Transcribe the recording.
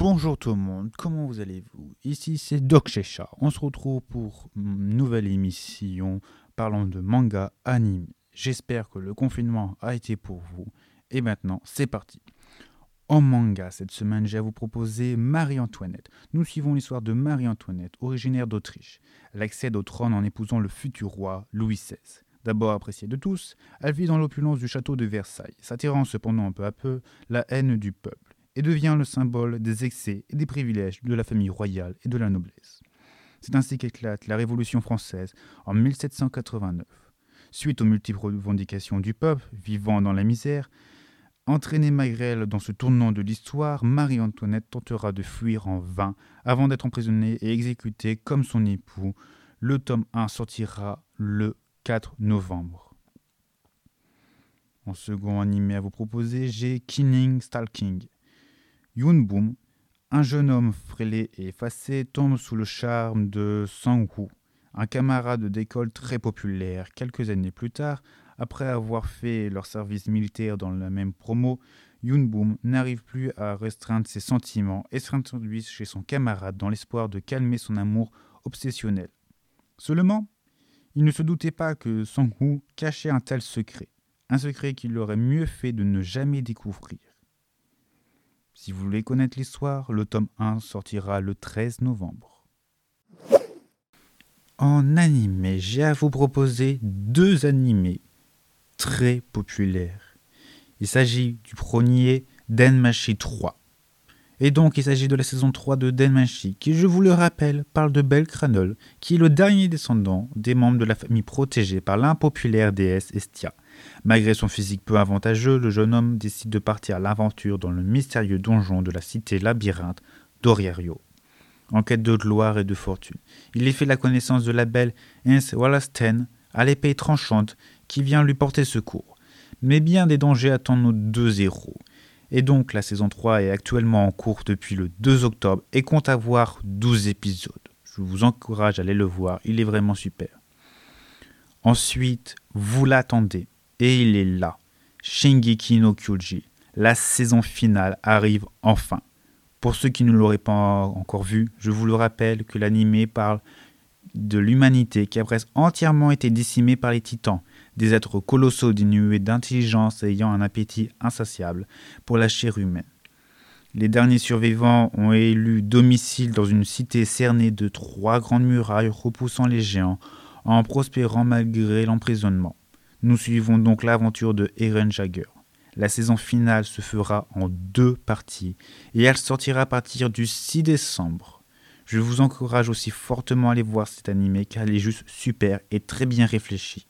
Bonjour tout le monde, comment vous allez-vous? Ici c'est Doc Shecha. On se retrouve pour une nouvelle émission parlant de manga anime. J'espère que le confinement a été pour vous. Et maintenant, c'est parti. En manga, cette semaine, j'ai à vous proposer Marie-Antoinette. Nous suivons l'histoire de Marie-Antoinette, originaire d'Autriche. Elle accède au trône en épousant le futur roi Louis XVI. D'abord appréciée de tous, elle vit dans l'opulence du château de Versailles, s'attirant cependant peu à peu la haine du peuple, et devient le symbole des excès et des privilèges de la famille royale et de la noblesse. C'est ainsi qu'éclate la Révolution française en 1789. Suite aux multiples revendications du peuple, vivant dans la misère, entraînée malgré elle dans ce tournant de l'histoire, Marie-Antoinette tentera de fuir en vain avant d'être emprisonnée et exécutée comme son époux. Le tome 1 sortira le 4 novembre. En second animé à vous proposer, j'ai Killing Stalking. Yoon Boom, un jeune homme frêlé et effacé, tombe sous le charme de Sang-woo, un camarade d'école très populaire. Quelques années plus tard, après avoir fait leur service militaire dans la même promo, Yoon Boom n'arrive plus à restreindre ses sentiments et s'introduit chez son camarade dans l'espoir de calmer son amour obsessionnel. Seulement, il ne se doutait pas que Sang-woo cachait un tel secret, un secret qu'il aurait mieux fait de ne jamais découvrir. Si vous voulez connaître l'histoire, le tome 1 sortira le 13 novembre. En animé, j'ai à vous proposer deux animés très populaires. Il s'agit du premier Denmachi 3. Et donc il s'agit de la saison 3 de Denmachi, qui je vous le rappelle parle de Belcranol, qui est le dernier descendant des membres de la famille protégée par l'impopulaire déesse Estia. Malgré son physique peu avantageux, le jeune homme décide de partir à l'aventure dans le mystérieux donjon de la cité labyrinthe d'Oriario. En quête de gloire et de fortune, il y fait la connaissance de la belle Ins Wallasten, à l'épée tranchante, qui vient lui porter secours. Mais bien des dangers attendent nos deux héros. Et donc la saison 3 est actuellement en cours depuis le 2 octobre et compte avoir 12 épisodes. Je vous encourage à aller le voir, il est vraiment super. Ensuite, vous l'attendez, et il est là. Shingeki no Kyuji. La saison finale arrive enfin. Pour ceux qui ne l'auraient pas encore vu, je vous le rappelle que l'anime parle de l'humanité qui a presque entièrement été décimée par les titans, des êtres colossaux dénués d'intelligence ayant un appétit insatiable pour la chair humaine. Les derniers survivants ont élu domicile dans une cité cernée de trois grandes murailles repoussant les géants, en prospérant malgré l'emprisonnement. Nous suivons donc l'aventure de Eren Jagger. La saison finale se fera en deux parties et elle sortira à partir du 6 décembre. Je vous encourage aussi fortement à aller voir cet animé car il est juste super et très bien réfléchi.